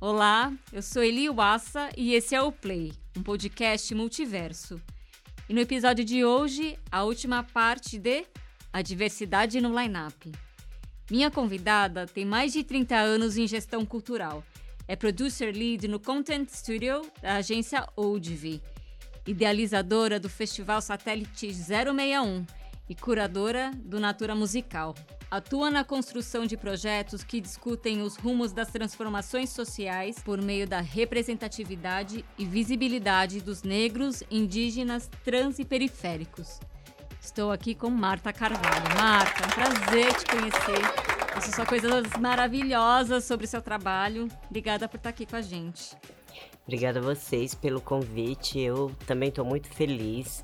Olá, eu sou Eli Wassa e esse é o Play, um podcast multiverso. E no episódio de hoje, a última parte de A Diversidade no Line-Up. Minha convidada tem mais de 30 anos em gestão cultural. É producer lead no Content Studio da agência Oldv, idealizadora do Festival Satélite 061 e curadora do Natura Musical. Atua na construção de projetos que discutem os rumos das transformações sociais por meio da representatividade e visibilidade dos negros, indígenas, trans e periféricos. Estou aqui com Marta Carvalho. Marta, é um prazer te conhecer. Ouço só coisas maravilhosas sobre o seu trabalho. Obrigada por estar aqui com a gente. Obrigada a vocês pelo convite. Eu também estou muito feliz.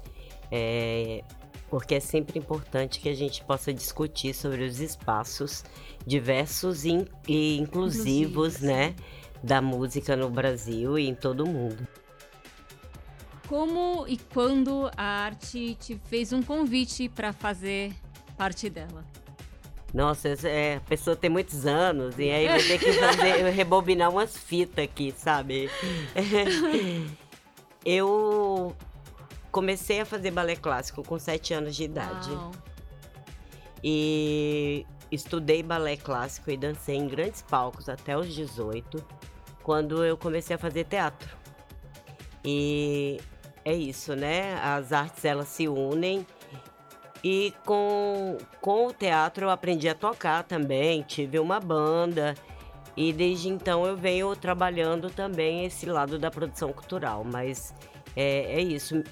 É, porque é sempre importante que a gente possa discutir sobre os espaços diversos e, e inclusivos, né, da música no Brasil e em todo o mundo. Como e quando a arte te fez um convite para fazer parte dela? Nossa, é, a pessoa tem muitos anos e aí vai ter que fazer, rebobinar umas fitas aqui, sabe? Eu comecei a fazer balé clássico com 7 anos de idade. Uau. E estudei balé clássico e dancei em grandes palcos até os 18, quando eu comecei a fazer teatro. E é isso, né? As artes elas se unem. E com, com o teatro eu aprendi a tocar também, tive uma banda. E desde então eu venho trabalhando também esse lado da produção cultural. Mas é, é isso.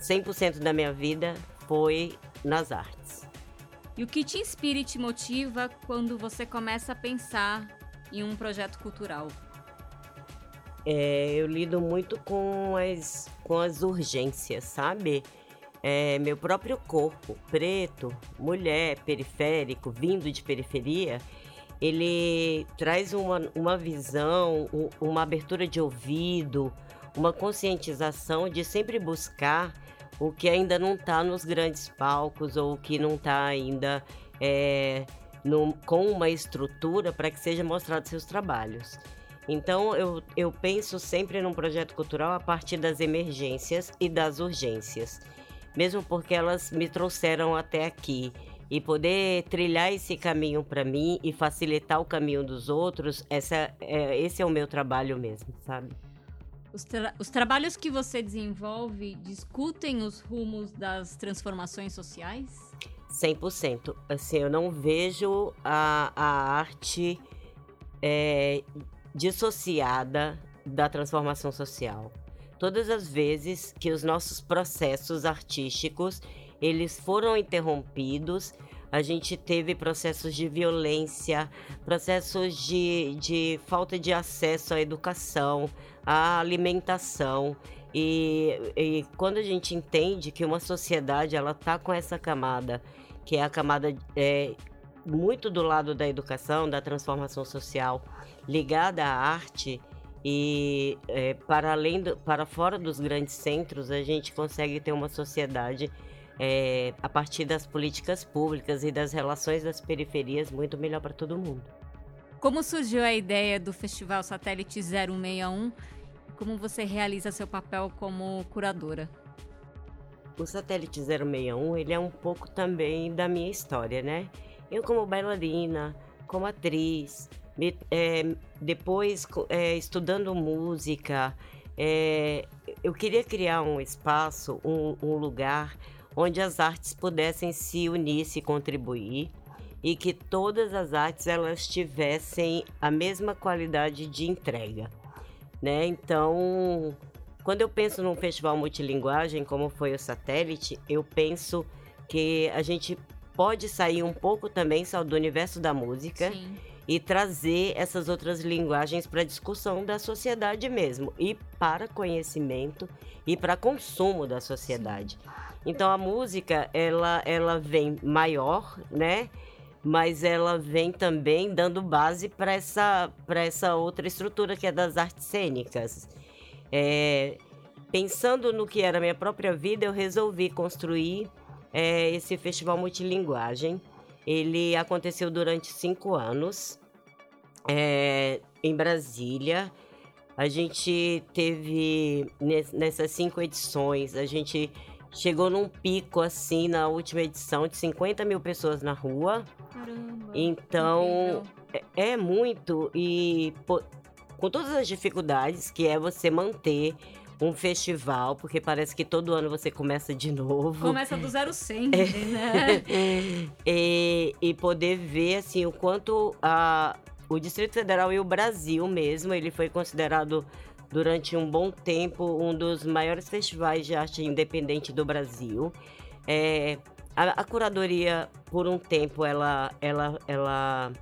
100% da minha vida foi nas artes. E o que te inspira e te motiva quando você começa a pensar em um projeto cultural? É, eu lido muito com as, com as urgências, sabe? É, meu próprio corpo, preto, mulher, periférico, vindo de periferia, ele traz uma, uma visão, uma abertura de ouvido, uma conscientização de sempre buscar o que ainda não está nos grandes palcos ou o que não está ainda é, no, com uma estrutura para que seja mostrado seus trabalhos. Então eu, eu penso sempre num projeto cultural a partir das emergências e das urgências, mesmo porque elas me trouxeram até aqui. E poder trilhar esse caminho para mim e facilitar o caminho dos outros, essa, é, esse é o meu trabalho mesmo, sabe? Os, tra os, trabalhos que você desenvolve discutem os rumos das transformações sociais? 100%. Assim, eu não vejo a, a arte é, dissociada da transformação social. Todas as vezes que os nossos processos artísticos eles foram interrompidos, a gente teve processos de violência, processos de, de falta de acesso à educação, a alimentação. E, e quando a gente entende que uma sociedade ela tá com essa camada, que é a camada é, muito do lado da educação, da transformação social, ligada à arte, e é, para além do, para fora dos grandes centros a gente consegue ter uma sociedade é, a partir das políticas públicas e das relações das periferias muito melhor para todo mundo. Como surgiu a ideia do Festival Satélite 061 como você realiza seu papel como curadora? O Satélite 061, ele é um pouco também da minha história, né? Eu como bailarina, como atriz, me, é, depois é, estudando música, é, eu queria criar um espaço, um, um lugar onde as artes pudessem se unir, se contribuir e que todas as artes elas tivessem a mesma qualidade de entrega né? Então, quando eu penso num festival multilinguagem, como foi o Satélite, eu penso que a gente pode sair um pouco também só do universo da música Sim. E trazer essas outras linguagens para discussão da sociedade mesmo e para conhecimento e para consumo da sociedade. Então a música ela ela vem maior, né? mas ela vem também dando base para essa, essa outra estrutura que é das artes cênicas. É, pensando no que era a minha própria vida, eu resolvi construir é, esse festival multilinguagem. Ele aconteceu durante cinco anos. é, em Brasília. A gente teve nessas cinco edições, a gente chegou num pico assim na última edição de 50 mil pessoas na rua. Caramba! Então é, é, muito e pô, com todas as dificuldades que é você manter um festival, porque parece que todo ano você começa de novo. Começa do zero sempre, é. né? e, e poder ver assim o quanto a o Distrito Federal e o Brasil mesmo, ele foi considerado durante um bom tempo um dos maiores festivais de arte independente do Brasil. É, a, a, curadoria, por um tempo, ela, ela, ela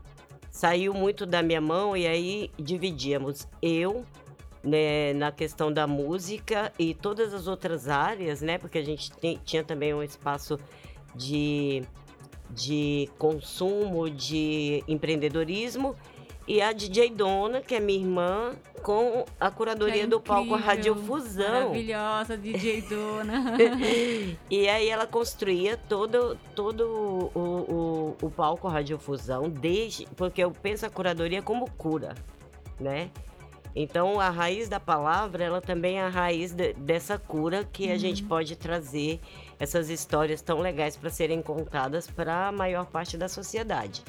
saiu muito da minha mão e aí dividíamos eu né, na questão da música e todas as outras áreas, né? Porque a gente tem, tinha também um espaço de, de consumo, de empreendedorismo e a DJ Dona, que é minha irmã, com a curadoria é do palco Radiofusão. Maravilhosa, DJ Dona. e aí ela construía todo, todo o, o, o palco Radiofusão, desde, porque eu penso a curadoria como cura, né? Então, a raiz da palavra, ela também é a raiz de, dessa cura que uhum. a gente uhum. pode trazer essas histórias tão legais para serem contadas para a maior parte da sociedade.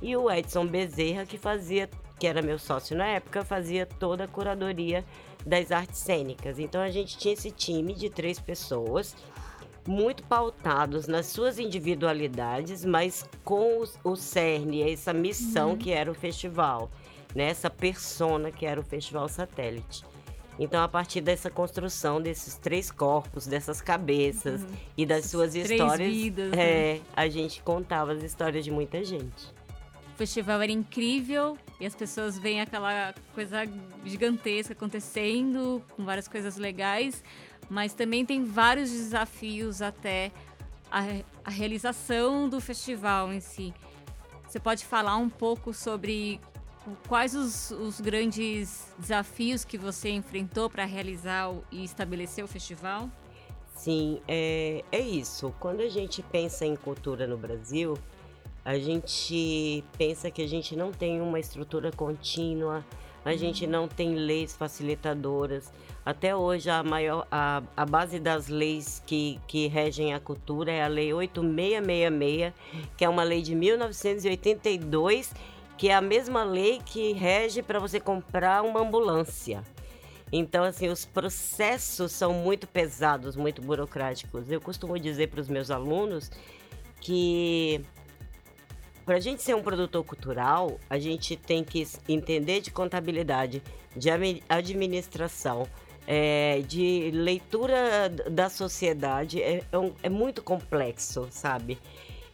E o Edson Bezerra, que fazia, que era meu sócio na época, fazia toda a curadoria das artes cênicas. Então a gente tinha esse time de três pessoas, muito pautados nas suas individualidades, mas com o, o cerne, essa missão uhum. que era o festival, né? essa persona que era o Festival Satélite. Então, a partir dessa construção desses três corpos, dessas cabeças uhum. e das suas três histórias, vidas, é, né? a gente contava as histórias de muita gente festival era incrível e as pessoas veem aquela coisa gigantesca acontecendo, com várias coisas legais, mas também tem vários desafios até a, a realização do festival em si. Você pode falar um pouco sobre quais os, os grandes desafios que você enfrentou para realizar e estabelecer o festival? Sim, é, é isso. Quando a gente pensa em cultura no Brasil, a gente pensa que a gente não tem uma estrutura contínua, a gente não tem leis facilitadoras. Até hoje, a, maior, a, a base das leis que, que regem a cultura é a Lei 8666, que é uma lei de 1982, que é a mesma lei que rege para você comprar uma ambulância. Então, assim, os processos são muito pesados, muito burocráticos. Eu costumo dizer para os meus alunos que para a gente ser um produtor cultural, a gente tem que entender de contabilidade, de administração, é, de leitura da sociedade. É, é, um, é muito complexo, sabe?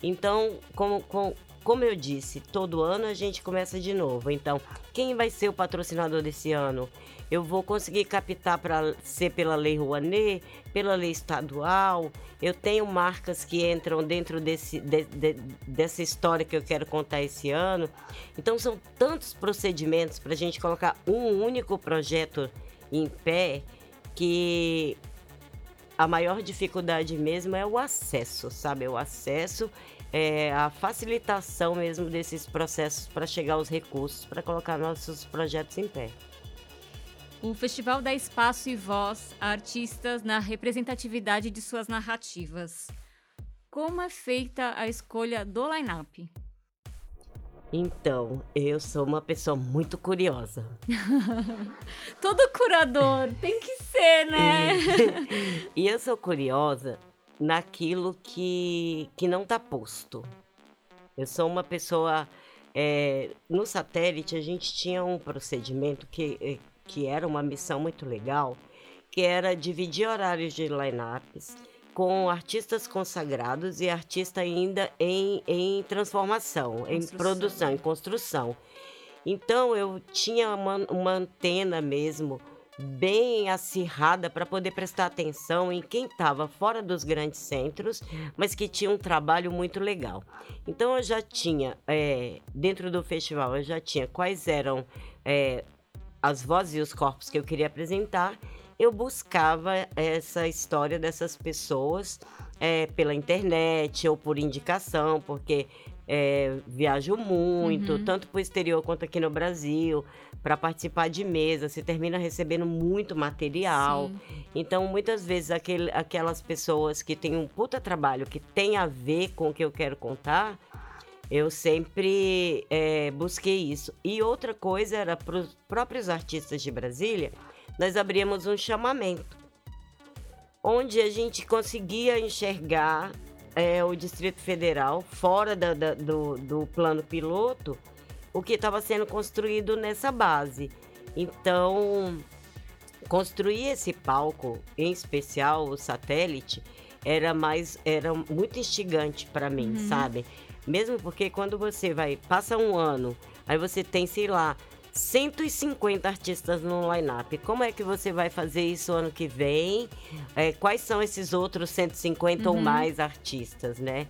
Então, como, como, como eu disse, todo ano a gente começa de novo. Então, quem vai ser o patrocinador desse ano? eu vou conseguir captar para ser pela lei Rouanet, pela lei estadual. Eu tenho marcas que entram dentro desse, de, de, dessa história que eu quero contar esse ano. Então são tantos procedimentos para a gente colocar um único projeto em pé que a maior dificuldade mesmo é o acesso, sabe? O acesso, é a facilitação mesmo desses processos para chegar aos recursos, para colocar nossos projetos em pé. O festival dá espaço e voz a artistas na representatividade de suas narrativas. Como é feita a escolha do line-up? Então, eu sou uma pessoa muito curiosa. Todo curador tem que ser, né? e eu sou curiosa naquilo que, que não está posto. Eu sou uma pessoa. É, no satélite, a gente tinha um procedimento que é, que era uma missão muito legal, que era dividir horários de lineups com artistas consagrados e artista ainda em, em transformação, construção. em produção, em construção. Então eu tinha uma, uma antena mesmo bem acirrada para poder prestar atenção em quem estava fora dos grandes centros, mas que tinha um trabalho muito legal. Então eu já tinha, é, dentro do festival, eu já tinha quais eram é, as vozes e os corpos que eu queria apresentar, eu buscava essa história dessas pessoas é, pela internet ou por indicação, porque é, viajo muito, Uhum. tanto para o exterior quanto aqui no Brasil, para participar de mesas. Você termina recebendo muito material. Sim. Então, muitas vezes, aquele, aquelas pessoas que têm um puta trabalho que tem a ver com o que eu quero contar, eu sempre é, busquei isso. E outra coisa era para os próprios artistas de Brasília, nós abríamos um chamamento, onde a gente conseguia enxergar é, o Distrito Federal fora da- da- do, do plano piloto, o que estava sendo construído nessa base. Então, construir esse palco, em especial o satélite, era mais era muito instigante para mim, Uhum. sabe? Mesmo porque quando você vai passa um ano, aí você tem, sei lá, 150 artistas no line-up. Como é que você vai fazer isso ano que vem? É, quais são esses outros 150 ou Uhum. mais artistas, né?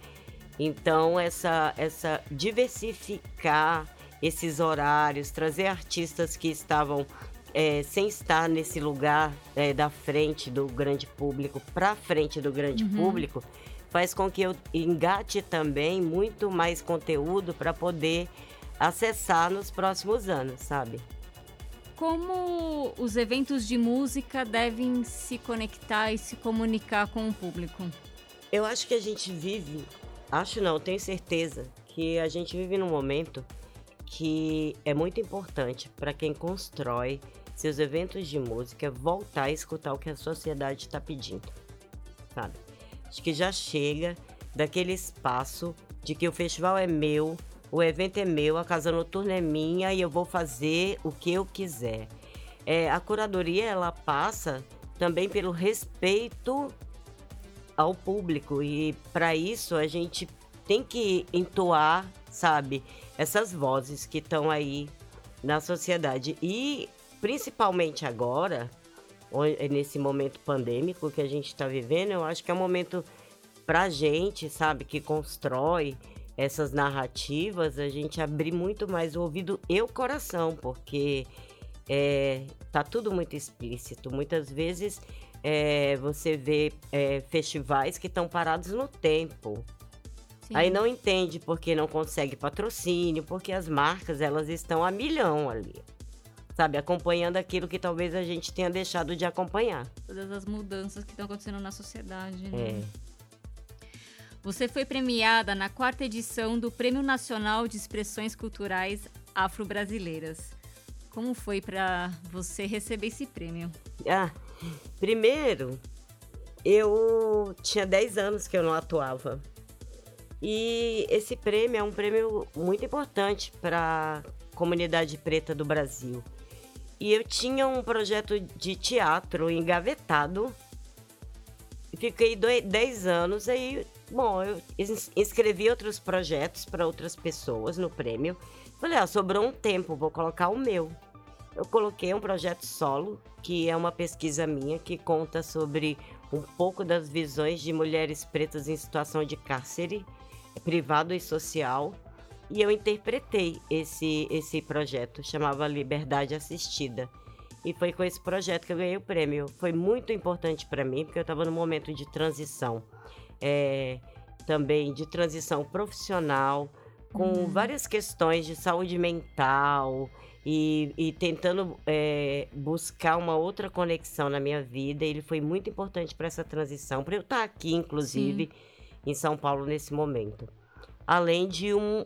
Então, essa, essa diversificar esses horários, trazer artistas que estavam é, sem estar nesse lugar é, da frente do grande público para frente do grande Uhum. público, faz com que eu engate também muito mais conteúdo para poder acessar nos próximos anos, sabe? Como os eventos de música devem se conectar e se comunicar com o público? Eu acho que a gente vive, acho não, tenho certeza que a gente vive num momento que é muito importante para quem constrói seus eventos de música voltar a escutar o que a sociedade está pedindo, sabe? Acho que já chega daquele espaço de que o festival é meu, o evento é meu, a casa noturna é minha e eu vou fazer o que eu quiser. É, a curadoria ela passa também pelo respeito ao público e para isso a gente tem que entoar, sabe, essas vozes que estão aí na sociedade e principalmente agora, nesse momento pandêmico que a gente está vivendo, eu acho que é um momento pra gente, sabe, que constrói essas narrativas, a gente abrir muito mais o ouvido e o coração, porque é, tá tudo muito explícito. Muitas vezes é, você vê é, festivais que estão parados no tempo. Sim. Aí não entende porque não consegue patrocínio, porque as marcas elas estão a milhão ali. Sabe, acompanhando aquilo que talvez a gente tenha deixado de acompanhar. Todas as mudanças que estão acontecendo na sociedade. É. Né? Você foi premiada na quarta edição do Prêmio Nacional de Expressões Culturais Afro-Brasileiras. Como foi para você receber esse prêmio? Ah, primeiro, eu tinha 10 anos que eu não atuava. E esse prêmio é um prêmio muito importante para a comunidade preta do Brasil. E eu tinha um projeto de teatro engavetado. Fiquei doi- 10 anos, aí, bom, eu ins- inscrevi outros projetos para outras pessoas no prêmio. Falei, ah, sobrou um tempo, vou colocar o meu. Eu coloquei um projeto solo, que é uma pesquisa minha que conta sobre um pouco das visões de mulheres pretas em situação de cárcere, privado e social. E eu interpretei esse, esse projeto, chamava Liberdade Assistida. E foi com esse projeto que eu ganhei o prêmio. Foi muito importante para mim, porque eu estava num momento de transição. é, também de transição profissional, com Uhum. várias questões de saúde mental e, e tentando é, buscar uma outra conexão na minha vida. Ele foi muito importante para essa transição, para eu estar aqui, inclusive, em São Paulo nesse momento. Além de um,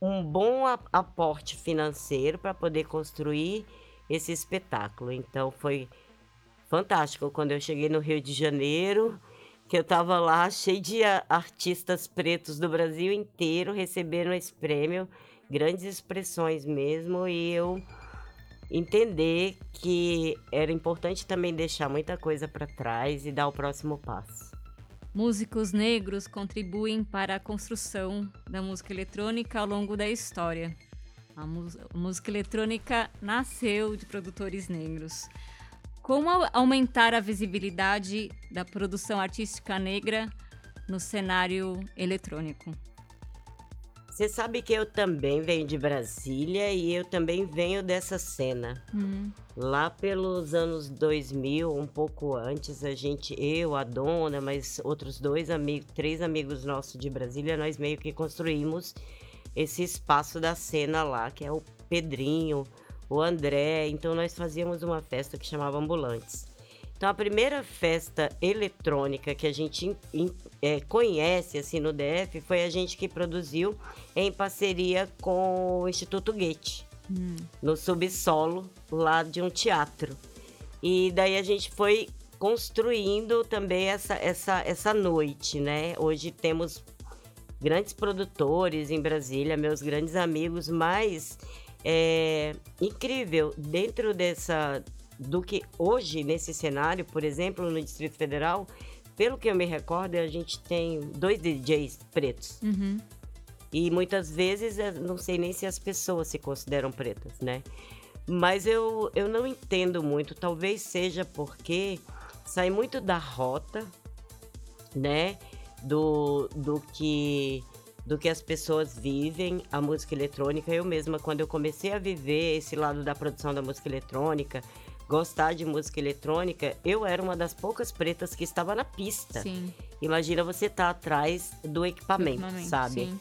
um bom aporte financeiro para poder construir esse espetáculo. Então foi fantástico quando eu cheguei no Rio de Janeiro, que eu tava lá cheio de artistas pretos do Brasil inteiro recebendo esse prêmio, grandes expressões mesmo, e eu entender que era importante também deixar muita coisa para trás e dar o próximo passo. Músicos negros contribuem para a construção da música eletrônica ao longo da história. A a música eletrônica nasceu de produtores negros. Como au- aumentar a visibilidade da produção artística negra no cenário eletrônico? Você sabe que eu também venho de Brasília e eu também venho dessa cena. Lá pelos anos 2000, um pouco antes, a gente, eu, a dona, mas outros dois amigos, três amigos nossos de Brasília, nós meio que construímos esse espaço da cena lá, que é o Pedrinho, o André. Então nós fazíamos uma festa que chamava Ambulantes. Então a primeira festa eletrônica que a gente in, in, é, conhece assim no DF foi a gente que produziu em parceria com o Instituto Goethe, hum. no subsolo lá de um teatro. E daí a gente foi construindo também essa, essa, essa noite, né? Hoje temos grandes produtores em Brasília, meus grandes amigos, mas é incrível dentro dessa do que hoje, nesse cenário, por exemplo, no Distrito Federal, pelo que eu me recordo, a gente tem dois DJs pretos. Uhum. E muitas vezes, não sei nem se as pessoas se consideram pretas, né? Mas eu, eu não entendo muito. Talvez seja porque sai muito da rota, né? Do, do que do que as pessoas vivem a música eletrônica. Eu mesma, quando eu comecei a viver esse lado da produção da música eletrônica, gostar de música eletrônica, eu era uma das poucas pretas que estava na pista. Sim. Imagina você estar tá atrás do equipamento, equipamento sabe? Sim.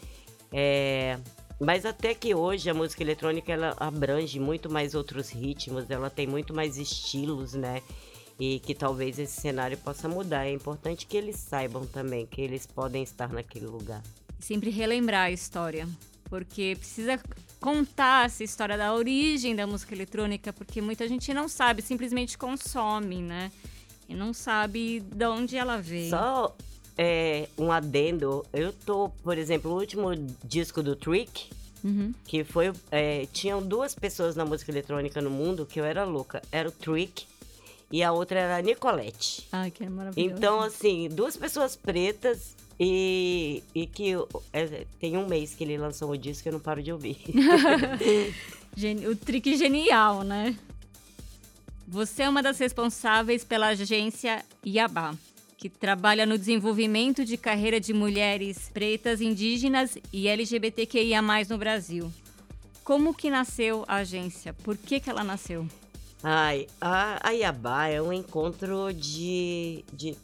É, mas até que hoje a música eletrônica ela abrange muito mais outros ritmos, ela tem muito mais estilos, né? E que talvez esse cenário possa mudar. É importante que eles saibam também que eles podem estar naquele lugar. Sempre relembrar a história, porque precisa contar essa história da origem da música eletrônica, porque muita gente não sabe, simplesmente consome, né? E não sabe de onde ela veio. Só é, um adendo, eu tô, por exemplo, o último disco do Trick, uhum. que foi. É, tinham duas pessoas na música eletrônica no mundo que eu era louca. Era o Trick e a outra era a Nicolette. Ai, que maravilhoso. Então, assim, duas pessoas pretas e, e que é, tem um mês que ele lançou o disco que eu não paro de ouvir. o trick genial, né? Você é uma das responsáveis pela agência Iabá, que trabalha no desenvolvimento de carreira de mulheres pretas, indígenas e LGBTQIA+, no Brasil. Como que nasceu a agência? Por que, que ela nasceu? Ai, a, a Iabá é um encontro de, de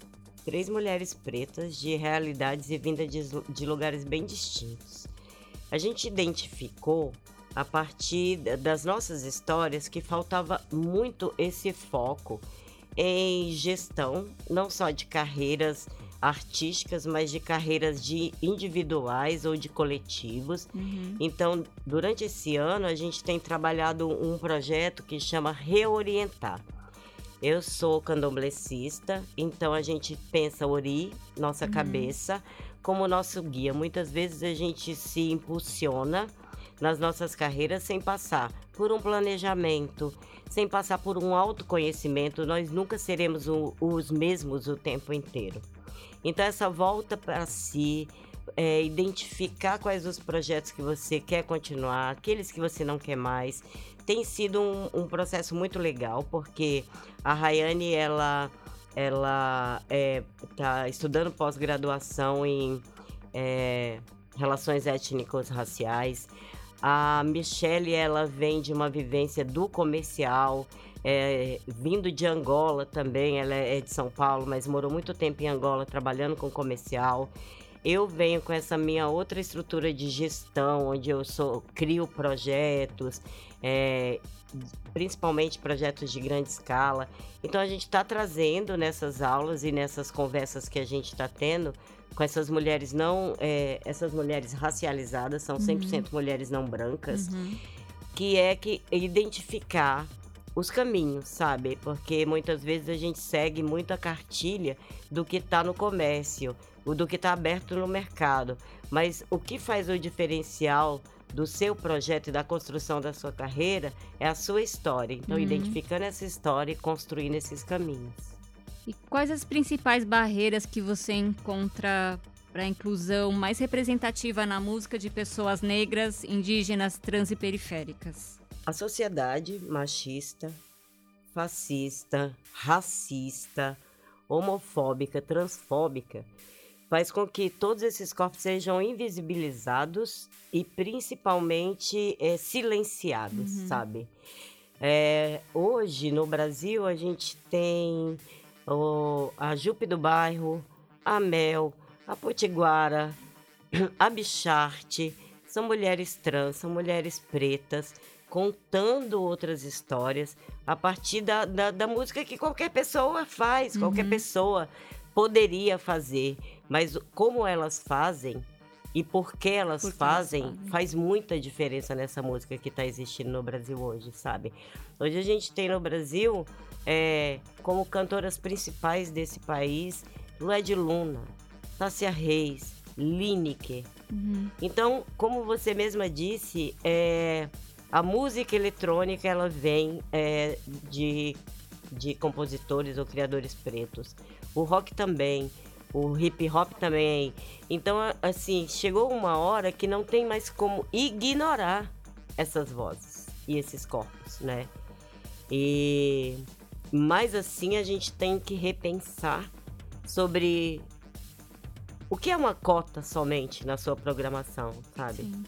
três mulheres pretas de realidades e vinda de, de lugares bem distintos. A gente identificou a partir das nossas histórias que faltava muito esse foco em gestão, não só de carreiras artísticas, mas de carreiras de individuais ou de coletivos. Uhum. Então, durante esse ano, a gente tem trabalhado um projeto que chama Reorientar. Eu sou candomblessista, então a gente pensa Ori, nossa uhum. cabeça, como nosso guia. Muitas vezes a gente se impulsiona nas nossas carreiras sem passar por um planejamento, sem passar por um autoconhecimento. Nós nunca seremos o, os mesmos o tempo inteiro. Então, essa volta para si, é, identificar quais os projetos que você quer continuar, aqueles que você não quer mais, tem sido um, um processo muito legal, porque a Rayane, ela ela está é, estudando pós-graduação em é, relações étnicos raciais. A Michelle, ela vem de uma vivência do comercial, é, vindo de Angola também, ela é de São Paulo, mas morou muito tempo em Angola trabalhando com comercial. Eu venho com essa minha outra estrutura de gestão, onde eu sou, crio projetos, é, principalmente projetos de grande escala. Então a gente está trazendo nessas aulas e nessas conversas que a gente está tendo com essas mulheres não, é, essas mulheres racializadas, são 100% uhum. mulheres não brancas, uhum. que é que identificar os caminhos, sabe? Porque muitas vezes a gente segue muito a cartilha do que está no comércio, do que está aberto no mercado. Mas o que faz o diferencial do seu projeto e da construção da sua carreira é a sua história. Então, uhum. identificando essa história e construindo esses caminhos. E quais as principais barreiras que você encontra para a inclusão mais representativa na música de pessoas negras, indígenas, trans e periféricas? A sociedade machista, fascista, racista, homofóbica, transfóbica faz com que todos esses corpos sejam invisibilizados e principalmente é, silenciados, uhum. sabe? É, hoje no Brasil a gente tem o, a Jupe do Bairro, a Mel, a Potiguara, a Bicharte, são mulheres trans, são mulheres pretas, contando outras histórias a partir da, da, da música que qualquer pessoa faz, uhum. qualquer pessoa poderia fazer. Mas como elas fazem e por que elas, fazem, fazem, faz muita diferença nessa música que está existindo no Brasil hoje, sabe? Hoje a gente tem no Brasil, é, como cantoras principais desse país, Lued Luna, Tássia Reis, Lineker. Uhum. Então, como você mesma disse, é, a música eletrônica ela vem é, de, de compositores ou criadores pretos. O rock também, o hip hop também. Então, assim, chegou uma hora que não tem mais como ignorar essas vozes e esses corpos, né? E mas assim a gente tem que repensar sobre o que é uma cota somente na sua programação, sabe? Sim.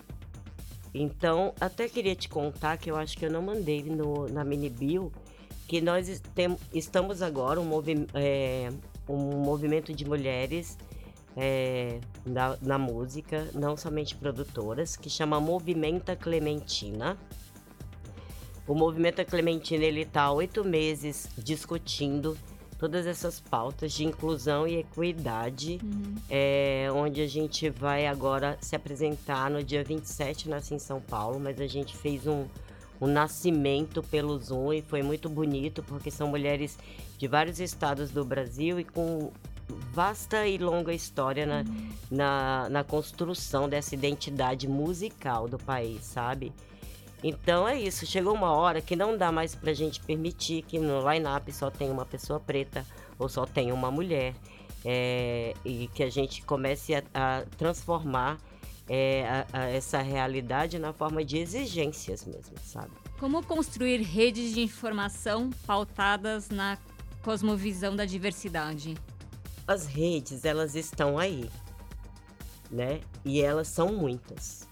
Então, até queria te contar que eu acho que eu não mandei no, na mini bio que nós tem, estamos agora um, movi é, um movimento de mulheres é, na, na, música, não somente produtoras, que chama Movimenta Clementina. O Movimento Clementina ele está há oito meses discutindo todas essas pautas de inclusão e equidade, uhum. é, onde a gente vai agora se apresentar no dia 27 nasci em São Paulo, mas a gente fez um, um nascimento pelo Zoom e foi muito bonito, porque são mulheres de vários estados do Brasil e com vasta e longa história na, na, na construção dessa identidade musical do país, sabe? Então é isso, chegou uma hora que não dá mais pra gente permitir que no line-up só tenha uma pessoa preta ou só tenha uma mulher. É, e que a gente comece a, a transformar é, a, a essa realidade na forma de exigências mesmo, sabe? Como construir redes de informação pautadas na cosmovisão da diversidade? As redes, elas estão aí, né? E elas são muitas.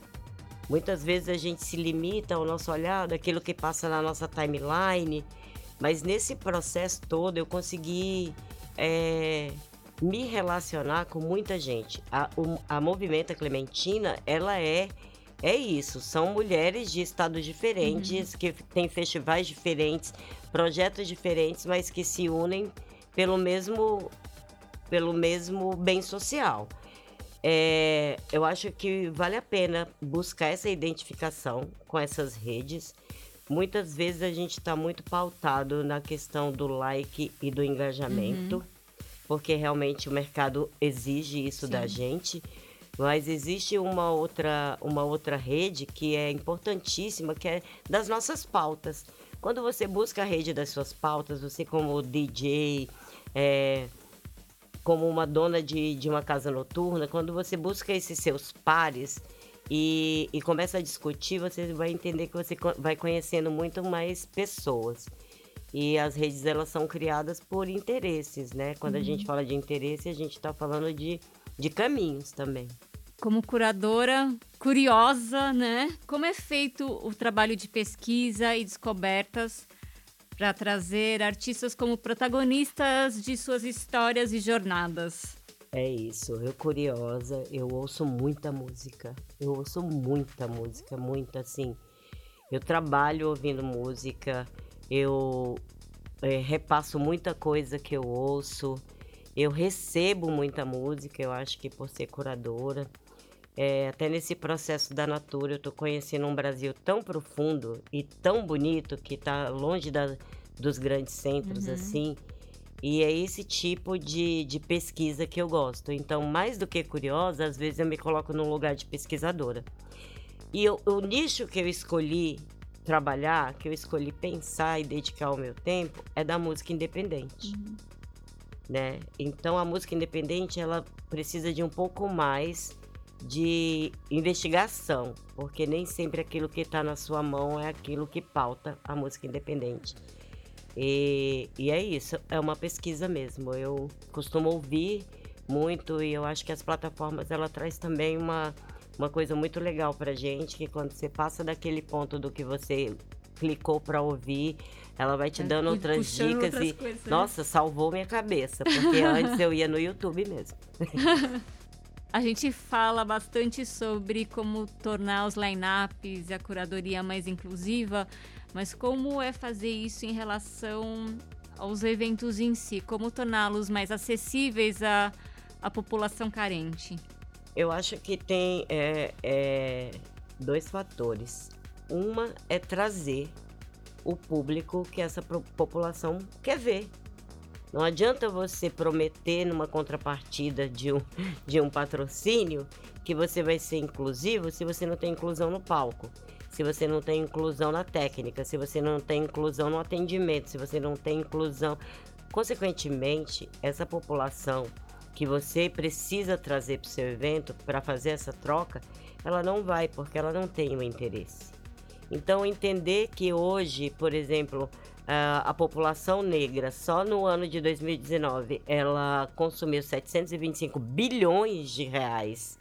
Muitas vezes a gente se limita ao nosso olhar daquilo que passa na nossa timeline, mas nesse processo todo eu consegui é, me relacionar com muita gente. A, o, a Movimenta Clementina, ela é é isso, são mulheres de estados diferentes, uhum. que têm festivais diferentes, projetos diferentes, mas que se unem pelo mesmo pelo mesmo bem social. É, eu acho que vale a pena buscar essa identificação com essas redes. Muitas vezes a gente está muito pautado na questão do like e do engajamento, uhum. porque realmente o mercado exige isso Sim. da gente. Mas existe uma outra, uma outra rede que é importantíssima, que é das nossas pautas. Quando você busca a rede das suas pautas, você como DJ, é, como uma dona de, de uma casa noturna, quando você busca esses seus pares e, e começa a discutir, você vai entender que você vai conhecendo muito mais pessoas. E as redes elas são criadas por interesses, né? Quando uhum. a gente fala de interesse, a gente está falando de, de caminhos também. Como curadora curiosa, né? Como é feito o trabalho de pesquisa e descobertas para trazer artistas como protagonistas de suas histórias e jornadas. É isso, eu curiosa, eu ouço muita música. Eu ouço muita música, muita assim. Eu trabalho ouvindo música, eu é, repasso muita coisa que eu ouço, eu recebo muita música, eu acho que por ser curadora. É, até nesse processo da Natura, eu estou conhecendo um Brasil tão profundo e tão bonito que está longe da, dos grandes centros, uhum. assim. E é esse tipo de, de pesquisa que eu gosto. Então, mais do que curiosa, às vezes eu me coloco num lugar de pesquisadora. E eu, o nicho que eu escolhi trabalhar, que eu escolhi pensar e dedicar o meu tempo, é da música independente. Uhum. Né? Então, a música independente, ela precisa de um pouco mais de investigação, porque nem sempre aquilo que está na sua mão é aquilo que pauta a música independente. E, e é isso, é uma pesquisa mesmo. Eu costumo ouvir muito e eu acho que as plataformas ela traz também uma, uma coisa muito legal pra gente, que quando você passa daquele ponto do que você clicou para ouvir, ela vai te é, dando outras dicas outras e coisas, né? nossa, salvou minha cabeça, porque antes eu ia no YouTube mesmo. A gente fala bastante sobre como tornar os lineups e a curadoria mais inclusiva, mas como é fazer isso em relação aos eventos em si? Como torná-los mais acessíveis à, à população carente? Eu acho que tem é, é, dois fatores. Uma é trazer o público que essa população quer ver. Não adianta você prometer numa contrapartida de um, de um patrocínio que você vai ser inclusivo se você não tem inclusão no palco, se você não tem inclusão na técnica, se você não tem inclusão no atendimento, se você não tem inclusão. Consequentemente, essa população que você precisa trazer para o seu evento para fazer essa troca, ela não vai porque ela não tem o interesse. Então, entender que hoje, por exemplo, a, população negra, só no ano de 2019, ela consumiu 725 bilhões de reais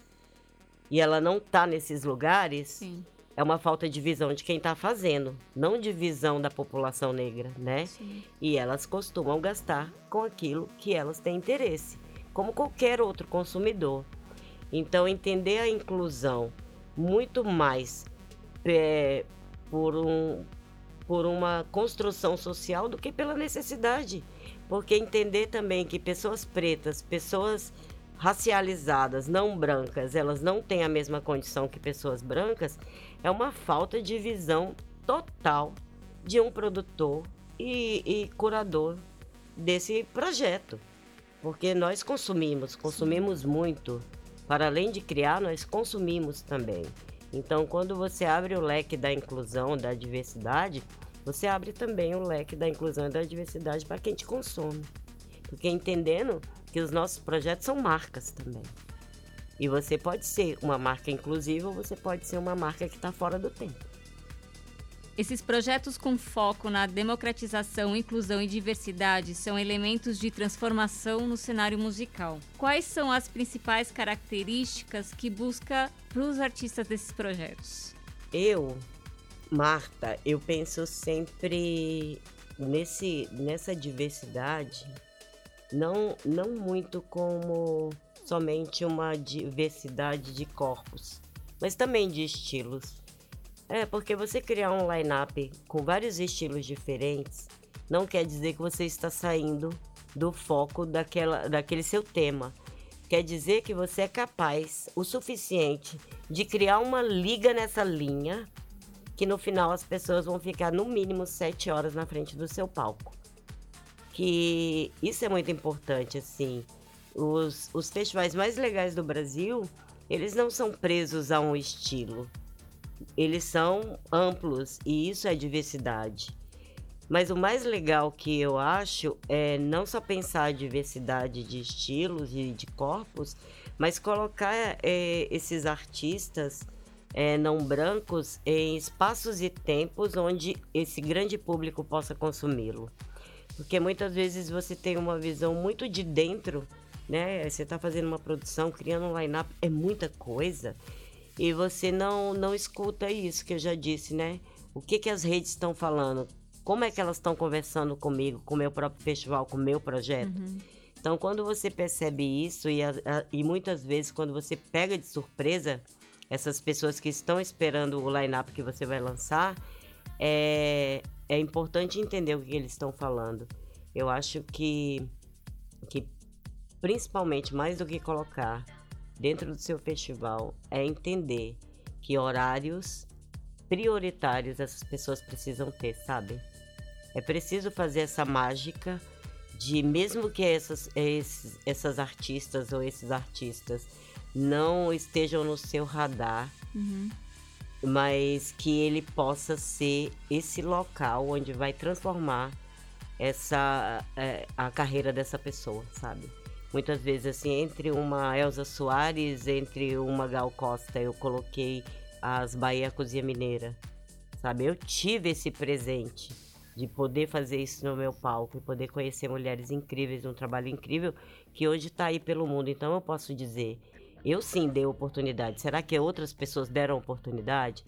e ela não está nesses lugares, Sim. é uma falta de visão de quem está fazendo, não de visão da população negra, né? Sim. E elas costumam gastar com aquilo que elas têm interesse, como qualquer outro consumidor. Então, entender a inclusão muito mais é, por, um, por uma construção social do que pela necessidade. Porque entender também que pessoas pretas, pessoas racializadas, não brancas, elas não têm a mesma condição que pessoas brancas, é uma falta de visão total de um produtor e, e curador desse projeto. Porque nós consumimos, consumimos muito. Para além de criar, nós consumimos também. Então, quando você abre o leque da inclusão, da diversidade, você abre também o leque da inclusão e da diversidade para quem te consome. Porque entendendo que os nossos projetos são marcas também. E você pode ser uma marca inclusiva ou você pode ser uma marca que está fora do tempo. Esses projetos com foco na democratização, inclusão e diversidade são elementos de transformação no cenário musical. Quais são as principais características que busca para os artistas desses projetos? Eu, Marta, eu penso sempre nesse, nessa diversidade, não, não muito como somente uma diversidade de corpos, mas também de estilos é, porque você criar um line-up com vários estilos diferentes não quer dizer que você está saindo do foco daquela, daquele seu tema. Quer dizer que você é capaz o suficiente de criar uma liga nessa linha que no final as pessoas vão ficar no mínimo sete horas na frente do seu palco. Que isso é muito importante, assim. Os, os festivais mais legais do Brasil, eles não são presos a um estilo eles são amplos e isso é diversidade. Mas o mais legal que eu acho é não só pensar a diversidade de estilos e de corpos, mas colocar é, esses artistas é, não brancos em espaços e tempos onde esse grande público possa consumi-lo. Porque muitas vezes você tem uma visão muito de dentro, né? Você está fazendo uma produção, criando um line-up, é muita coisa. E você não, não escuta isso que eu já disse, né? O que, que as redes estão falando? Como é que elas estão conversando comigo, com o meu próprio festival, com o meu projeto? Uhum. Então, quando você percebe isso, e, a, a, e muitas vezes quando você pega de surpresa essas pessoas que estão esperando o line-up que você vai lançar, é, é importante entender o que eles estão falando. Eu acho que, que principalmente, mais do que colocar dentro do seu festival é entender que horários prioritários essas pessoas precisam ter, sabe? É preciso fazer essa mágica de mesmo que essas, esses, essas artistas ou esses artistas não estejam no seu radar, uhum. mas que ele possa ser esse local onde vai transformar essa é, a carreira dessa pessoa, sabe? Muitas vezes assim entre uma Elza Soares, entre uma Gal Costa, eu coloquei as Bahia Cozinha Mineira. Sabe, eu tive esse presente de poder fazer isso no meu palco e poder conhecer mulheres incríveis, um trabalho incrível que hoje está aí pelo mundo. Então eu posso dizer, eu sim dei oportunidade. Será que outras pessoas deram oportunidade?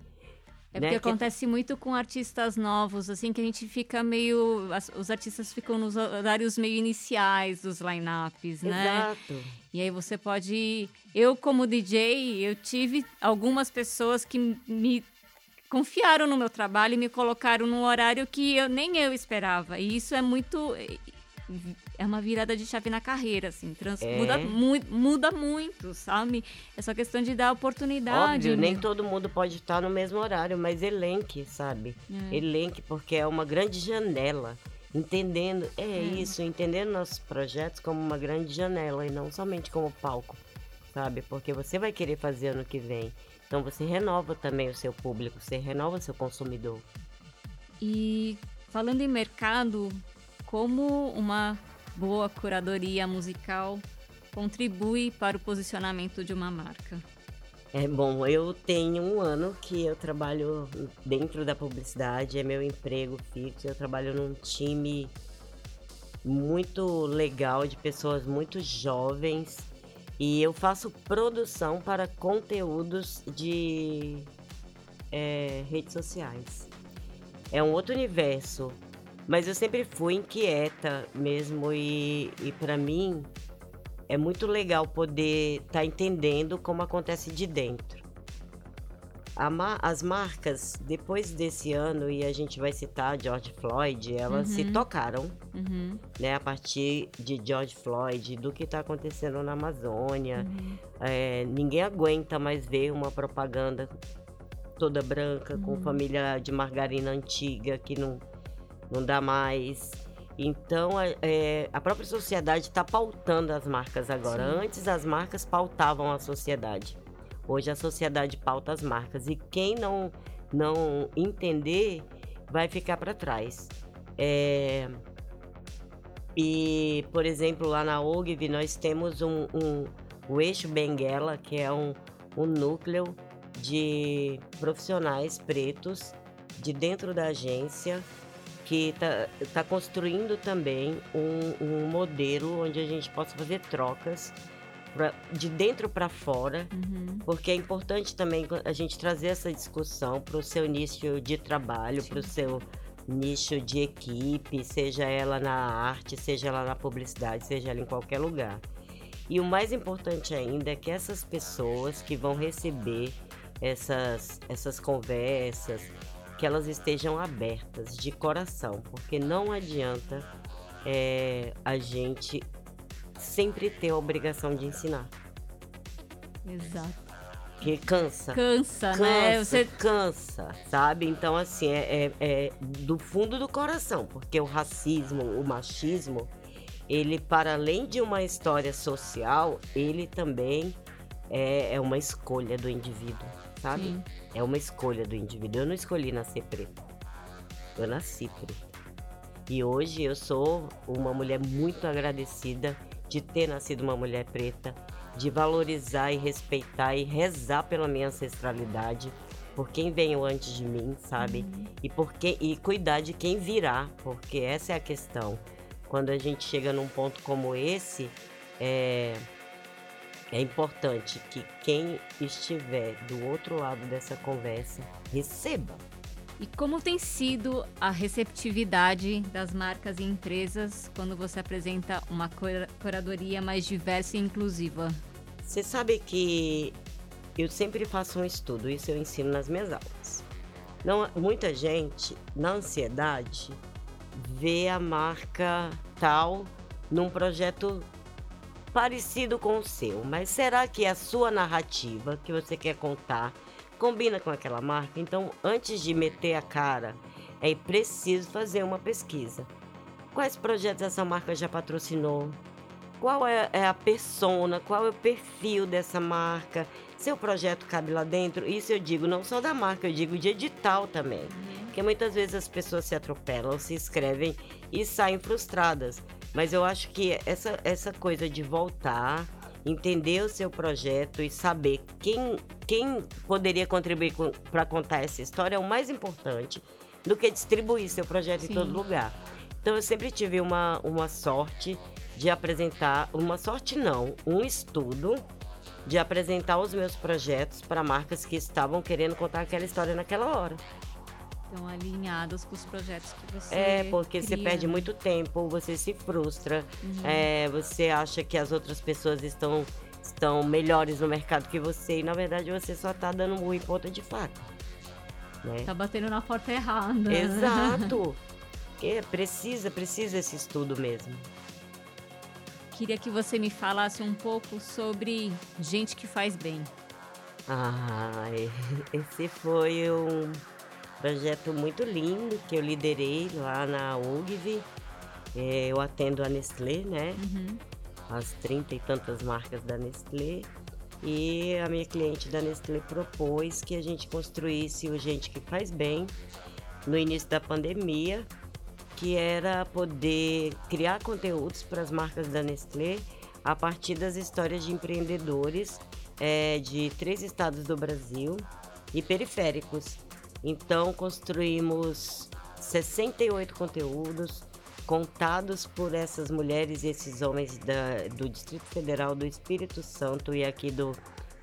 É porque né? acontece muito com artistas novos, assim, que a gente fica meio. as- os artistas ficam nos horários meio iniciais dos lineups, né? Exato. E aí você pode. Eu, como DJ, eu tive algumas pessoas que me confiaram no meu trabalho e me colocaram num horário que eu, nem eu esperava. E isso é muito. É uma virada de chave na carreira, assim. Trans, É. muda, mu- muda muito, sabe? É só questão de dar oportunidade. Óbvio, nem né? todo mundo pode estar no mesmo horário, mas elenque, sabe? É. Elenque, porque é uma grande janela. Entendendo, é, É. isso, entendendo nossos projetos como uma grande janela e não somente como palco, sabe? Porque você vai querer fazer ano que vem. Então você renova também o seu público, você renova o seu consumidor. E falando em mercado, como uma boa curadoria musical contribui para o posicionamento de uma marca? É bom, eu tenho um ano que eu trabalho dentro da publicidade, é meu emprego fixo, eu trabalho num time muito legal de pessoas muito jovens e eu faço produção para conteúdos de é, redes sociais. É um outro universo, mas eu sempre fui inquieta mesmo e, e para mim é muito legal poder estar entendendo como acontece de dentro. Ma- as marcas, depois desse ano, e a gente vai citar George Floyd, elas se Uhum. tocaram, Uhum, né? A partir de George Floyd, do que está acontecendo na Amazônia. uhum. É, ninguém aguenta mais ver uma propaganda toda branca, com Uhum. família de margarina antiga, que não, não dá mais. Então, a- é, a própria sociedade está pautando as marcas agora. Sim. Antes, as marcas pautavam a sociedade. Hoje, a sociedade pauta as marcas. E quem não, não entender vai ficar para trás. É, E, por exemplo, lá na OGV, nós temos um, um- o Eixo Benguela, que é um, um núcleo de profissionais pretos de dentro da agência que está construindo também um, um modelo onde a gente possa fazer trocas pra- de dentro para fora, Uhum. porque é importante também a gente trazer essa discussão para o seu nicho de trabalho, para o seu nicho de equipe, seja ela na arte, seja ela na publicidade, seja ela em qualquer lugar. E o mais importante ainda é que essas pessoas que vão receber essas, essas conversas, que elas estejam abertas de coração, porque não adianta é, a gente sempre ter a obrigação de ensinar, Exato. que cansa. Cansa, Cansa, né? Você cansa, sabe? Então, assim, é, é- é do fundo do coração, porque o racismo, o machismo, ele, para além de uma história social, ele também é, é uma escolha do indivíduo, sabe? Sim. É uma escolha do indivíduo. Eu não escolhi nascer preta. Eu nasci preta. E hoje eu sou uma mulher muito agradecida de ter nascido uma mulher preta, de valorizar e respeitar e rezar pela minha ancestralidade, por quem veio antes de mim, sabe? E por quem, e cuidar de quem virá, porque essa é a questão. Quando a gente chega num ponto como esse, é, é importante que quem estiver do outro lado dessa conversa receba. E como tem sido a receptividade das marcas e empresas quando você apresenta uma cura- curadoria mais diversa e inclusiva? Você sabe que eu sempre faço um estudo, isso eu ensino nas minhas aulas. Não, muita gente, na ansiedade, vê a marca tal num projeto parecido com o seu, mas será que a sua narrativa que você quer contar combina com aquela marca? Então, antes de meter a cara, é preciso fazer uma pesquisa. Quais projetos essa marca já patrocinou? Qual é, é a persona? Qual é o perfil dessa marca? Seu projeto cabe lá dentro? Isso eu digo não só da marca, eu digo de edital também. Porque muitas vezes as pessoas se atropelam, se inscrevem e saem frustradas. Mas eu acho que essa, essa coisa de voltar, entender o seu projeto e saber quem, quem poderia contribuir para contar essa história é o mais importante do que distribuir seu projeto Sim. em todo lugar. Então eu sempre tive uma, uma sorte de apresentar, uma sorte não, um estudo de apresentar os meus projetos para marcas que estavam querendo contar aquela história naquela hora. Estão alinhados com os projetos que você É, porque cria, você perde né? muito tempo, você se frustra, Uhum. é, você acha que as outras pessoas estão, estão melhores no mercado que você e na verdade você só tá dando um em ponta de faca. Né? Tá batendo na porta errada. Exato! Porque precisa, precisa esse estudo mesmo. Queria que você me falasse um pouco sobre gente que faz bem. Ah, esse foi um projeto muito lindo que eu liderei lá na UGV. É, Eu atendo a Nestlé, né? Uhum. As trinta e tantas marcas da Nestlé. E a minha cliente da Nestlé propôs que a gente construísse o Gente que Faz Bem no início da pandemia, que era poder criar conteúdos para as marcas da Nestlé a partir das histórias de empreendedores eh, de três estados do Brasil e periféricos. Então construímos 68 conteúdos contados por essas mulheres e esses homens da- do Distrito Federal, do Espírito Santo e aqui do,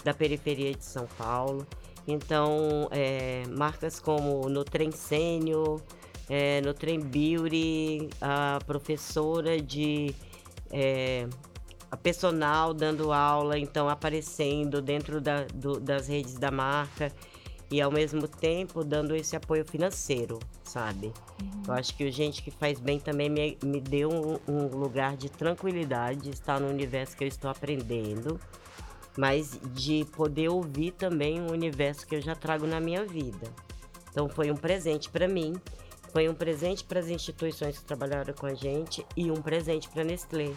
da periferia de São Paulo. Então, é, marcas como no Trem Sênior, é, no Trem Beauty, a professora de é, a personal dando aula, então aparecendo dentro da- do- das redes da marca e ao mesmo tempo dando esse apoio financeiro, sabe? Eu acho que o gente que faz bem também me, me deu um, um lugar de tranquilidade, estar no universo que eu estou aprendendo, mas de poder ouvir também um universo que eu já trago na minha vida. Então foi um presente para mim, foi um presente para as instituições que trabalharam com a gente e um presente para Nestlé,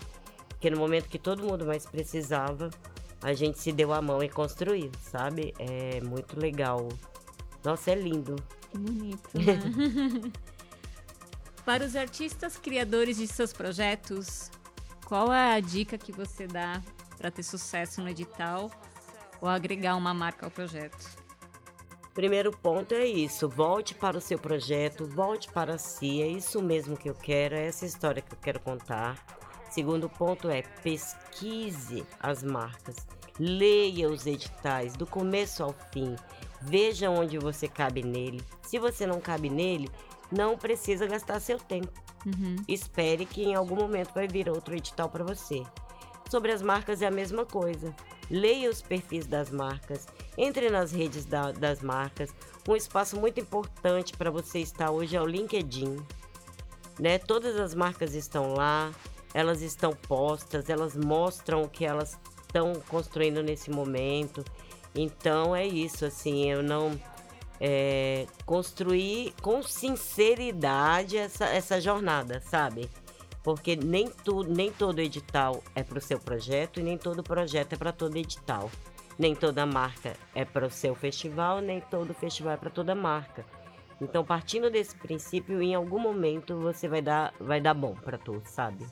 porque no momento que todo mundo mais precisava, a gente se deu a mão e construiu, sabe? É muito legal. Nossa, é lindo. Que bonito, né? Para os artistas criadores de seus projetos, qual é a dica que você dá para ter sucesso no edital ou agregar uma marca ao projeto? Primeiro ponto é isso, volte para o seu projeto, volte para si, é isso mesmo que eu quero, é essa história que eu quero contar. Segundo ponto é pesquise as marcas, leia os editais do começo ao fim, veja onde você cabe nele. Se você não cabe nele, não precisa gastar seu tempo. Uhum. Espere que em algum momento vai vir outro edital para você. Sobre as marcas é a mesma coisa. Leia os perfis das marcas, entre nas redes da- das marcas. Um espaço muito importante para você estar hoje é o LinkedIn. Né? Todas as marcas estão lá, elas estão postas, elas mostram o que elas estão construindo nesse momento. Então é isso, assim, eu não é, construir com sinceridade essa, essa jornada, sabe? Porque nem, tu, nem todo edital é para o seu projeto e nem todo projeto é para todo edital. Nem toda marca é para o seu festival, nem todo festival é para toda marca. Então, partindo desse princípio, em algum momento você vai dar, vai dar bom para tu, sabe?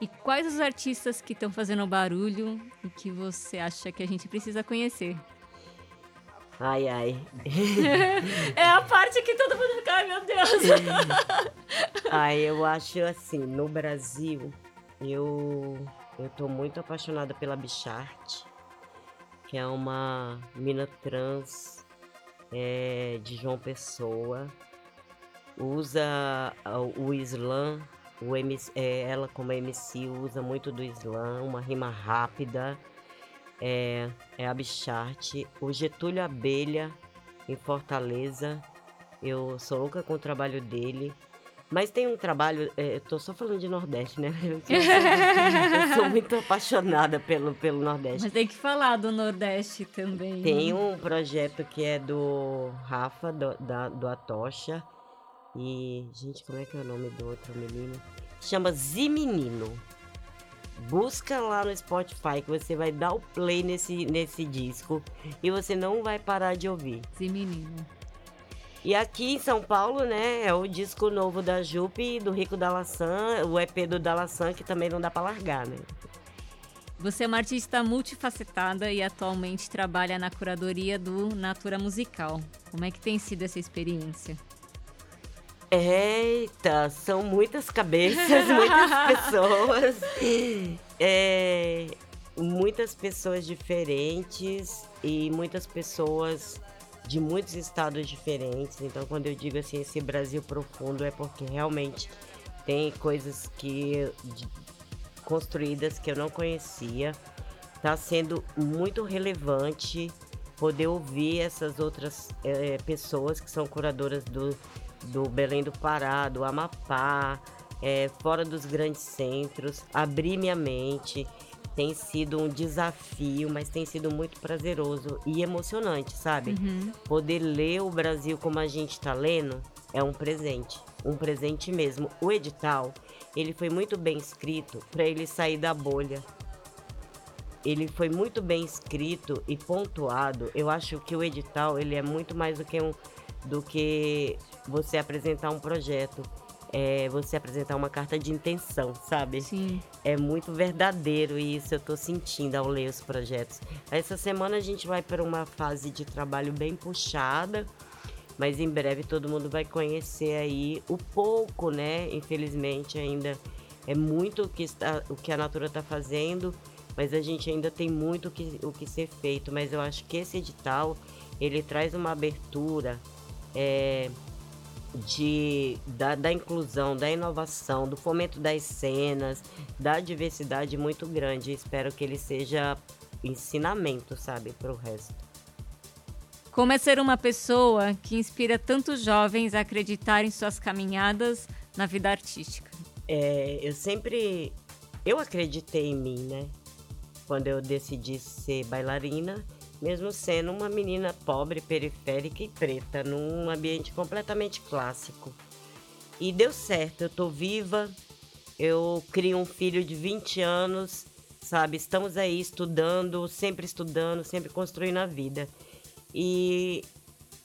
E quais os artistas que estão fazendo barulho e que você acha que a gente precisa conhecer? Ai, ai. É a parte que todo mundo fica, ai meu Deus. Ai, eu acho assim, no Brasil, eu, eu tô muito apaixonada pela Bichart, que é uma mina trans é, de João Pessoa. Usa a- o slam, o MC, é, ela como MC usa muito do slam, uma rima rápida. É, é a Bichart. O Getúlio Abelha, em Fortaleza. Eu sou louca com o trabalho dele. Mas tem um trabalho, é, eu tô só falando de Nordeste, né? Eu sou, eu sou muito apaixonada pelo, pelo Nordeste. Mas tem que falar do Nordeste também. Tem um projeto que é do Rafa, do, da, do Atocha. E, gente, como é que é o nome do outro menino? Chama Zimenino. Busca lá no Spotify que você vai dar o play nesse, nesse disco e você não vai parar de ouvir. Sim, menino. E aqui em São Paulo, né, é o disco novo da Jupe e do Rico Dalassan, o EP do Dalassan, que também não dá pra largar, né? Você é uma artista multifacetada e atualmente trabalha na curadoria do Natura Musical. Como é que tem sido essa experiência? Eita, são muitas cabeças, muitas pessoas. É, muitas pessoas diferentes e muitas pessoas de muitos estados diferentes. Então, quando eu digo assim, esse Brasil profundo, é porque realmente tem coisas que construídas que eu não conhecia. Está sendo muito relevante poder ouvir essas outras é, pessoas que são curadoras do, do Belém do Pará, do Amapá, é, fora dos grandes centros, abrir minha mente. Tem sido um desafio, mas tem sido muito prazeroso e emocionante, sabe? Uhum. Poder ler o Brasil como a gente está lendo é um presente, um presente mesmo. O edital, ele foi muito bem escrito para ele sair da bolha. Ele foi muito bem escrito e pontuado. Eu acho que o edital ele é muito mais do que um do que você apresentar um projeto é você apresentar uma carta de intenção, sabe? Sim. É muito verdadeiro isso eu tô sentindo ao ler os projetos. Essa semana a gente vai para uma fase de trabalho bem puxada, mas em breve todo mundo vai conhecer aí o pouco, né? Infelizmente ainda é muito o que, está, o que a Natura está fazendo, mas a gente ainda tem muito o que, o que ser feito. Mas eu acho que esse edital ele traz uma abertura. É, de, da, da, inclusão, da inovação, do fomento das cenas, da diversidade muito grande. Espero que ele seja ensinamento, sabe, para o resto. Como é ser uma pessoa que inspira tantos jovens a acreditar em suas caminhadas na vida artística? É, eu sempre. Eu acreditei em mim, né? Quando eu decidi ser bailarina mesmo sendo uma menina pobre, periférica e preta, num ambiente completamente clássico. E deu certo, eu tô viva, eu crio um filho de 20 anos, sabe? Estamos aí estudando, sempre estudando, sempre construindo a vida. E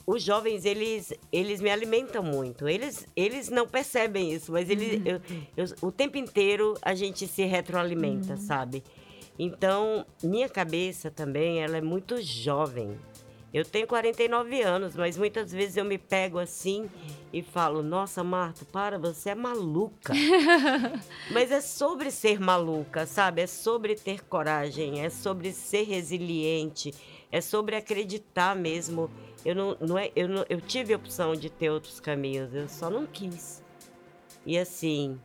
os jovens, eles, eles me alimentam muito. Eles, eles não percebem isso, mas eles, uhum. eu, eu, o tempo inteiro a gente se retroalimenta, uhum. sabe? Então, minha cabeça também, ela é muito jovem. Eu tenho 49 anos, mas muitas vezes eu me pego assim e falo: Nossa, Marta, para, você é maluca. mas é sobre ser maluca, sabe? É sobre ter coragem, é sobre ser resiliente, é sobre acreditar mesmo. Eu, não, não é, eu, não, eu tive a opção de ter outros caminhos, eu só não quis. E assim,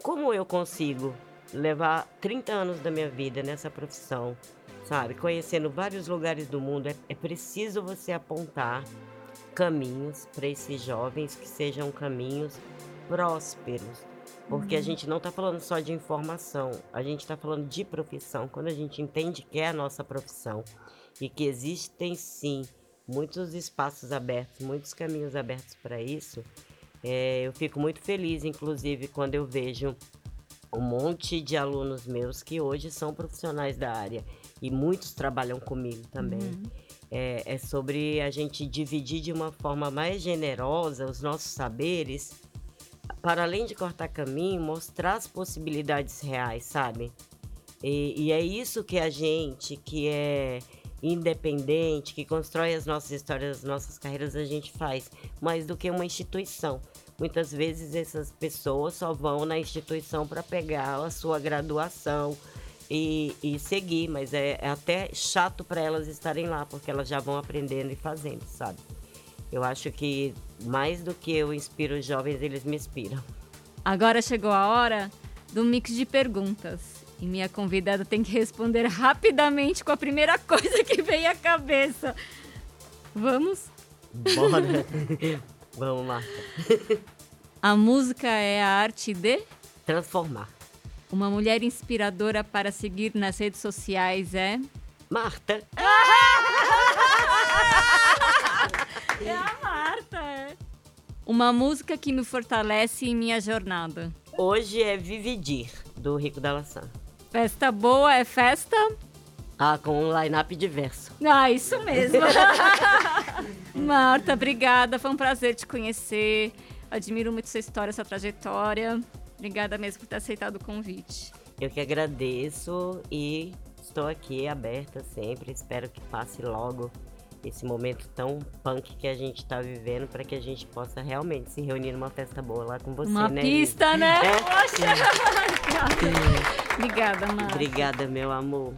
como eu consigo levar 30 anos da minha vida nessa profissão, sabe? Conhecendo vários lugares do mundo, é, é preciso você apontar caminhos para esses jovens que sejam caminhos prósperos. Porque uhum. a gente não está falando só de informação, a gente está falando de profissão. Quando a gente entende que é a nossa profissão e que existem sim muitos espaços abertos, muitos caminhos abertos para isso, é, eu fico muito feliz, inclusive, quando eu vejo um monte de alunos meus que hoje são profissionais da área e muitos trabalham comigo também. Uhum. É, é, sobre a gente dividir de uma forma mais generosa os nossos saberes, para além de cortar caminho, mostrar as possibilidades reais, sabe? E, e é isso que a gente, que é independente, que constrói as nossas histórias, as nossas carreiras, a gente faz, mais do que uma instituição. Muitas vezes essas pessoas só vão na instituição para pegar a sua graduação e, e seguir, mas é, é até chato para elas estarem lá, porque elas já vão aprendendo e fazendo, sabe? Eu acho que mais do que eu inspiro os jovens, eles me inspiram. Agora chegou a hora do mix de perguntas. E minha convidada tem que responder rapidamente com a primeira coisa que vem à cabeça. Vamos? Bora! Vamos, Marta. A música é a arte de transformar. Uma mulher inspiradora para seguir nas redes sociais é Marta. é a Marta. É. Uma música que me fortalece em minha jornada. Hoje é Vividir, do Rico da Laçã. Festa boa é festa? Ah, com um line-up diverso. Ah, isso mesmo. Marta, obrigada. Foi um prazer te conhecer. Admiro muito sua história, sua trajetória. Obrigada mesmo por ter aceitado o convite. Eu que agradeço e estou aqui aberta sempre. Espero que passe logo esse momento tão punk que a gente está vivendo para que a gente possa realmente se reunir numa festa boa lá com você, Uma né? pista, né? É? Poxa! Obrigada, Marta. Obrigada, meu amor.